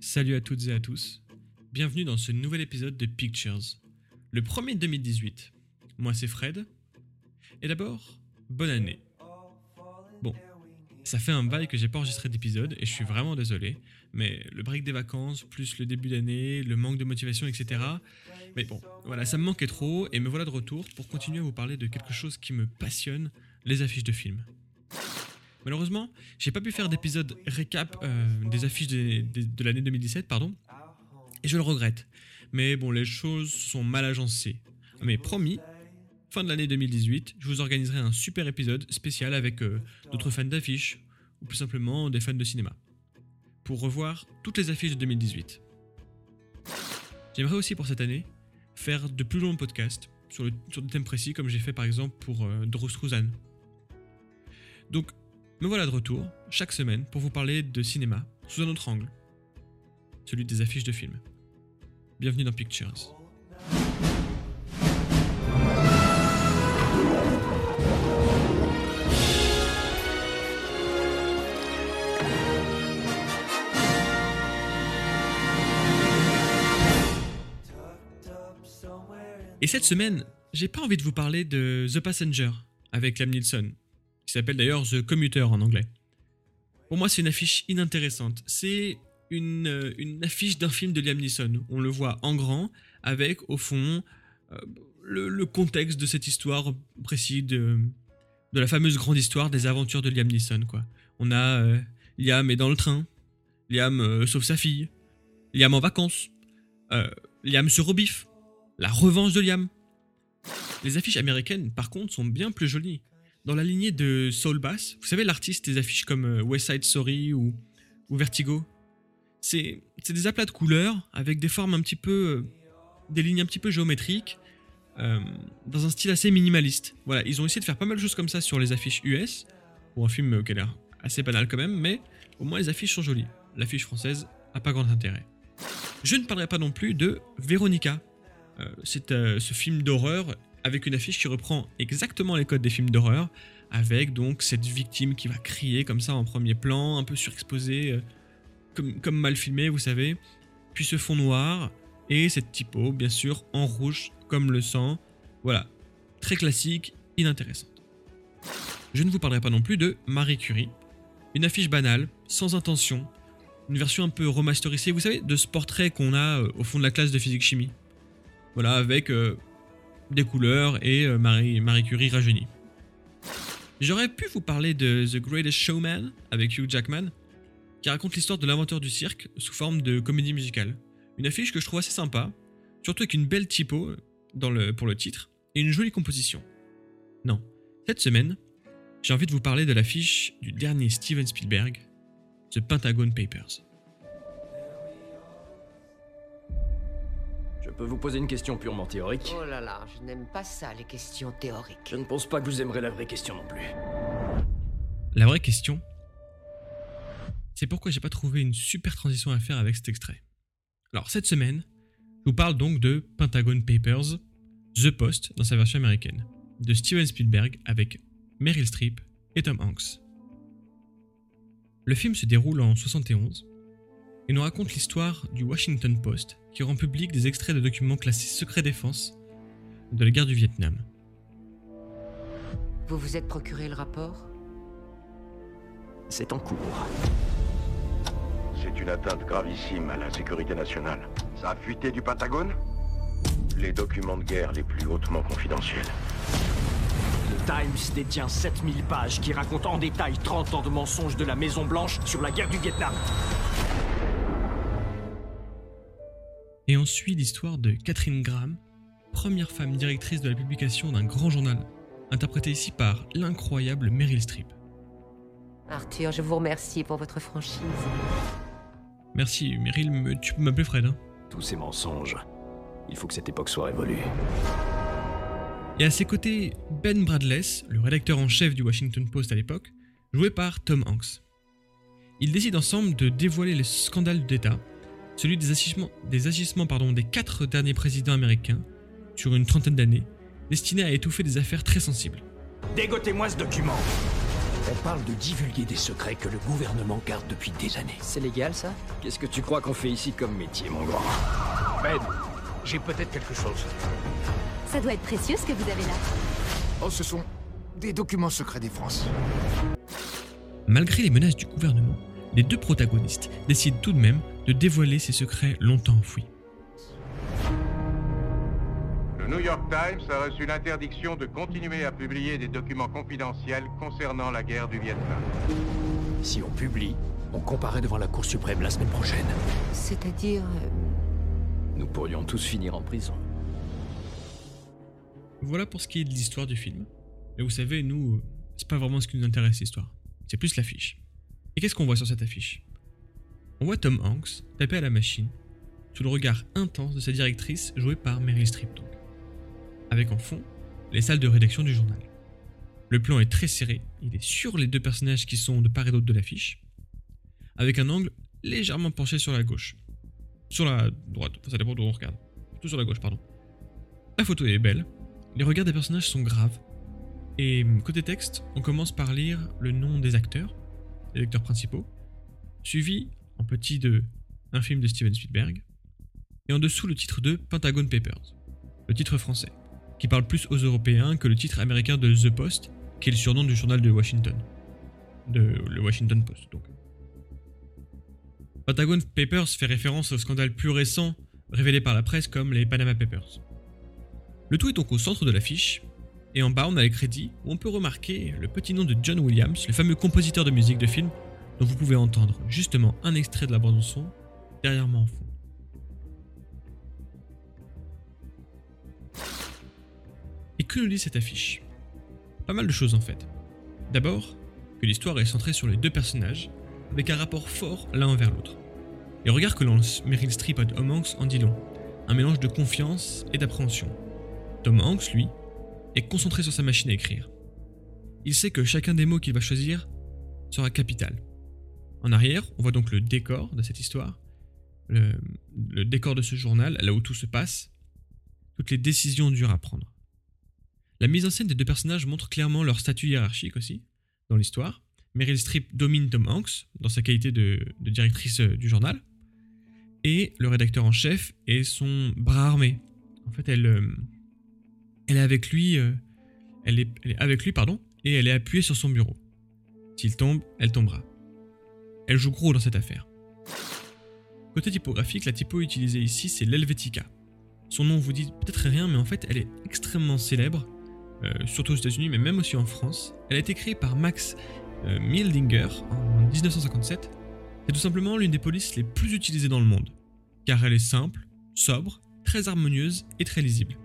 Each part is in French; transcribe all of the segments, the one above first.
Salut à toutes et à tous. Bienvenue dans ce nouvel épisode de Pictures. Le premier de 2018. Moi c'est Fred. Et d'abord, bonne année. Bon, ça fait un bail que j'ai pas enregistré d'épisode et je suis vraiment désolé, mais le break des vacances, plus le début d'année, le manque de motivation, etc. Mais bon, voilà, ça me manquait trop et me voilà de retour pour continuer à vous parler de quelque chose qui me passionne, les affiches de films. Malheureusement, j'ai pas pu faire d'épisode récap euh, des affiches de, l'année 2017, pardon, et je le regrette. Mais bon, les choses sont mal agencées. Mais promis, fin de l'année 2018, je vous organiserai un super épisode spécial avec euh, d'autres fans d'affiches, ou plus simplement des fans de cinéma, pour revoir toutes les affiches de 2018. J'aimerais aussi pour cette année faire de plus longs podcasts sur, des thèmes précis, comme j'ai fait par exemple pour euh, Dross. Donc, me voilà de retour, chaque semaine, pour vous parler de cinéma sous un autre angle, celui des affiches de films. Bienvenue dans Pictures. Et cette semaine, j'ai pas envie de vous parler de The Passenger avec Liam Neeson, qui s'appelle d'ailleurs The Commuter en anglais. Pour moi, c'est une affiche inintéressante. C'est une, euh, affiche d'un film de Liam Neeson. On le voit en grand, avec au fond euh, le, contexte de cette histoire précis de, la fameuse grande histoire des aventures de Liam Neeson. Quoi. On a euh, Liam est dans le train, Liam sauve sa fille, Liam en vacances, Liam se rebiffe, la revanche de Liam. Les affiches américaines, par contre, sont bien plus jolies. Dans la lignée de Soul Bass, vous savez l'artiste des affiches comme euh, West Side Story ou, Vertigo C'est des aplats de couleurs avec des formes un petit peu. euh, des lignes un petit peu géométriques, euh, dans un style assez minimaliste. Voilà, ils ont essayé de faire pas mal de choses comme ça sur les affiches US, pour un film qui a l'air assez banal quand même, mais au moins les affiches sont jolies. L'affiche française a pas grand intérêt. Je ne parlerai pas non plus de Véronica. Euh, c'est euh, ce film d'horreur avec une affiche qui reprend exactement les codes des films d'horreur, avec donc cette victime qui va crier comme ça en premier plan, un peu surexposée, euh, comme, comme mal filmé, vous savez, puis ce fond noir, et cette typo, bien sûr, en rouge, comme le sang. Voilà, très classique, inintéressante. Je ne vous parlerai pas non plus de Marie Curie, une affiche banale, sans intention, une version un peu remasterisée, vous savez, de ce portrait qu'on a au fond de la classe de physique-chimie. Voilà, avec euh, des couleurs et euh, Marie, Curie rajeunie. J'aurais pu vous parler de The Greatest Showman avec Hugh Jackman, qui raconte l'histoire de l'inventeur du cirque sous forme de comédie musicale. Une affiche que je trouve assez sympa, surtout avec une belle typo dans le, pour le titre et une jolie composition. Non, cette semaine, j'ai envie de vous parler de l'affiche du dernier Steven Spielberg, The Pentagon Papers. Peux vous poser une question purement théorique Oh là là, je n'aime pas ça, les questions théoriques. Je ne pense pas que vous aimerez la vraie question non plus. La vraie question, c'est pourquoi j'ai pas trouvé une super transition à faire avec cet extrait. Alors cette semaine, je vous parle donc de Pentagon Papers, The Post dans sa version américaine, de Steven Spielberg avec Meryl Streep et Tom Hanks. Le film se déroule en 71 et nous raconte l'histoire du Washington Post qui rend public des extraits de documents classés secret défense de la guerre du Vietnam. Vous vous êtes procuré le rapport? C'est en cours. C'est une atteinte gravissime à la sécurité nationale. Ça a fuité du Pentagone? Les documents de guerre les plus hautement confidentiels. Le Times détient 7000 pages qui racontent en détail 30 ans de mensonges de la Maison Blanche sur la guerre du Vietnam. Et on suit l'histoire de Catherine Graham, première femme directrice de la publication d'un grand journal, interprétée ici par l'incroyable Meryl Streep. Arthur, je vous remercie pour votre franchise. Merci Meryl, mais tu peux m'appeler Fred. hein. Tous ces mensonges. Il faut que cette époque soit révolue. Et à ses côtés, Ben Bradless, le rédacteur en chef du Washington Post à l'époque, joué par Tom Hanks. Ils décident ensemble de dévoiler le scandale d'État, celui des agissements, des, agissements pardon, des quatre derniers présidents américains sur une trentaine d'années, destiné à étouffer des affaires très sensibles. Dégotez-moi ce document On parle de divulguer des secrets que le gouvernement garde depuis des années. C'est légal ça? Qu'est-ce que tu crois qu'on fait ici comme métier, mon grand? Ben, j'ai peut-être quelque chose. Ça doit être précieux ce que vous avez là. Oh, ce sont des documents secrets des France. Malgré les menaces du gouvernement, les deux protagonistes décident tout de même de dévoiler ces secrets longtemps enfouis. Le New York Times a reçu l'interdiction de continuer à publier des documents confidentiels concernant la guerre du Vietnam. Si on publie, on comparaît devant la Cour suprême la semaine prochaine. C'est-à-dire... euh, Nous pourrions tous finir en prison. Voilà pour ce qui est de l'histoire du film. Mais vous savez, nous, c'est pas vraiment ce qui nous intéresse l'histoire. C'est plus l'affiche. Et qu'est-ce qu'on voit sur cette affiche? On voit Tom Hanks taper à la machine, sous le regard intense de sa directrice jouée par Meryl Streep. Avec en fond les salles de rédaction du journal. Le plan est très serré, il est sur les deux personnages qui sont de part et d'autre de l'affiche, avec un angle légèrement penché sur la gauche. Sur la droite, ça dépend d'où on regarde. Plutôt sur la gauche, pardon. La photo est belle, les regards des personnages sont graves, et côté texte, on commence par lire le nom des acteurs, les acteurs principaux, suivi en petit de un film de Steven Spielberg, et en dessous le titre de Pentagon Papers, le titre français, qui parle plus aux Européens que le titre américain de The Post, qui est le surnom du journal de Washington. De le Washington Post, donc. Pentagon Papers fait référence au scandale plus récent révélé par la presse comme les Panama Papers. Le tout est donc au centre de l'affiche, et en bas on a les crédits où on peut remarquer le petit nom de John Williams, le fameux compositeur de musique de film, dont vous pouvez entendre justement un extrait de la bande son derrière moi en fond. Et que nous dit cette affiche? Pas mal de choses en fait. D'abord, que l'histoire est centrée sur les deux personnages, avec un rapport fort l'un envers l'autre. Les regards que lance Meryl Streep à Tom Hanks en dit long, un mélange de confiance et d'appréhension. Tom Hanks, lui, est concentré sur sa machine à écrire. Il sait que chacun des mots qu'il va choisir sera capital. En arrière, on voit donc le décor de cette histoire, le, décor de ce journal, là où tout se passe, toutes les décisions dures à prendre. La mise en scène des deux personnages montre clairement leur statut hiérarchique aussi, dans l'histoire. Meryl Streep domine Tom Hanks dans sa qualité de, de directrice euh, du journal, et le rédacteur en chef est son bras armé. En fait, elle, euh, elle est avec lui, euh, elle, est, avec lui, pardon, et elle est appuyée sur son bureau. S'il tombe, elle tombera. Elle joue gros dans cette affaire. Côté typographique, la typo utilisée ici, c'est l'Helvetica. Son nom vous dit peut-être rien, mais en fait, elle est extrêmement célèbre, euh, surtout aux États-Unis, mais même aussi en France. Elle a été créée par Max euh, Mildinger en 1957. C'est tout simplement l'une des polices les plus utilisées dans le monde, car elle est simple, sobre, très harmonieuse et très lisible.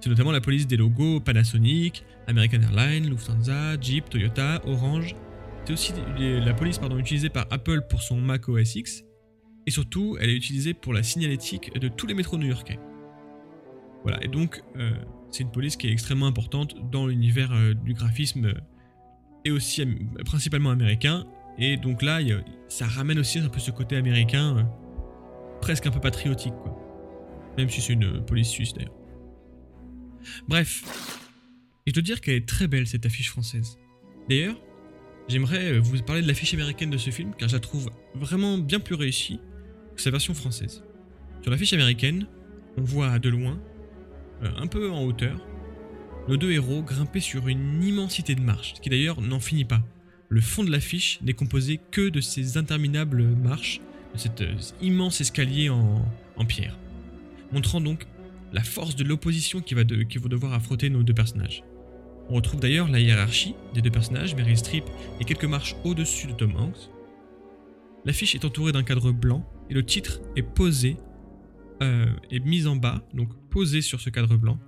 C'est notamment la police des logos Panasonic, American Airlines, Lufthansa, Jeep, Toyota, Orange. C'est aussi la police utilisée par Apple pour son Mac OS X. Et surtout, elle est utilisée pour la signalétique de tous les métros new-yorkais. Voilà, et donc, euh, c'est une police qui est extrêmement importante dans l'univers euh, du graphisme euh, et aussi principalement américain. Et donc là, ça ramène aussi un peu ce côté américain, presque un peu patriotique, quoi. Même si c'est une police suisse d'ailleurs. Bref, je dois dire qu'elle est très belle cette affiche française. D'ailleurs, j'aimerais euh, vous parler de l'affiche américaine de ce film car je la trouve vraiment bien plus réussie que sa version française. Sur l'affiche américaine, on voit de loin, euh, un peu en hauteur, nos deux héros grimper sur une immensité de marches, qui d'ailleurs n'en finit pas. Le fond de l'affiche n'est composé que de ces interminables marches, de cet euh, immense escalier en, en pierre, montrant donc la force de l'opposition qui, va qui vont devoir affronter nos deux personnages. On retrouve d'ailleurs la hiérarchie des deux personnages, Meryl Streep et quelques marches au-dessus de Tom Hanks. L'affiche est entourée d'un cadre blanc et le titre est posé, euh, est mis en bas, donc posé sur ce cadre blanc,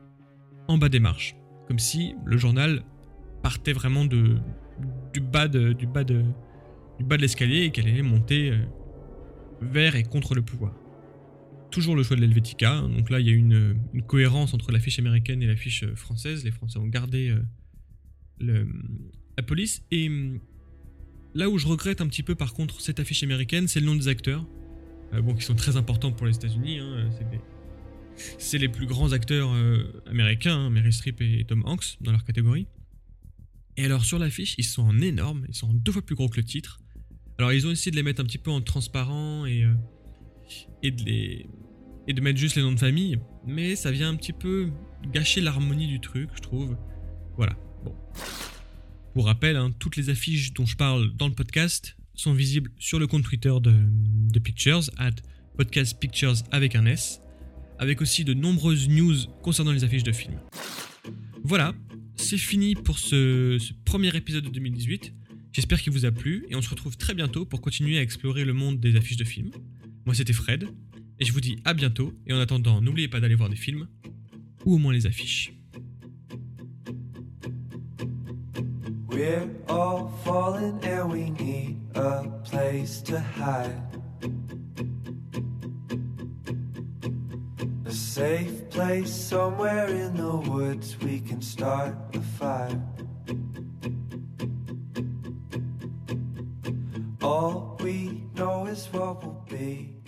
en bas des marches, comme si le journal partait vraiment du bas de, du bas du bas de l'escalier et qu'elle allait monter euh, vers et contre le pouvoir. Toujours le choix de l'Helvetica, hein, donc là il y a une, cohérence entre l'affiche américaine et l'affiche euh, française. Les Français ont gardé euh, la police. Et hum, là où je regrette un petit peu par contre cette affiche américaine, c'est le nom des acteurs, euh, bon, qui sont très importants pour les États-Unis. hein, c'est les plus grands acteurs américains, hein, Meryl Streep et Tom Hanks dans leur catégorie. Et alors sur l'affiche, ils sont en énorme, ils sont deux fois plus gros que le titre. Alors ils ont essayé de les mettre un petit peu en transparent et, et, de, les, et de mettre juste les noms de famille, mais ça vient un petit peu gâcher l'harmonie du truc, je trouve. Voilà, bon. Pour rappel, hein, toutes les affiches dont je parle dans le podcast sont visibles sur le compte Twitter de, Pictures, at podcast Pictures avec un S, avec aussi de nombreuses news concernant les affiches de films. Voilà, c'est fini pour ce premier épisode de 2018. J'espère qu'il vous a plu et on se retrouve très bientôt pour continuer à explorer le monde des affiches de films. Moi c'était Fred et je vous dis à bientôt et en attendant n'oubliez pas d'aller voir des films ou au moins les affiches. We're all falling and we need a place to hide. A safe place somewhere in the woods we can start a fire. All we know is what will be.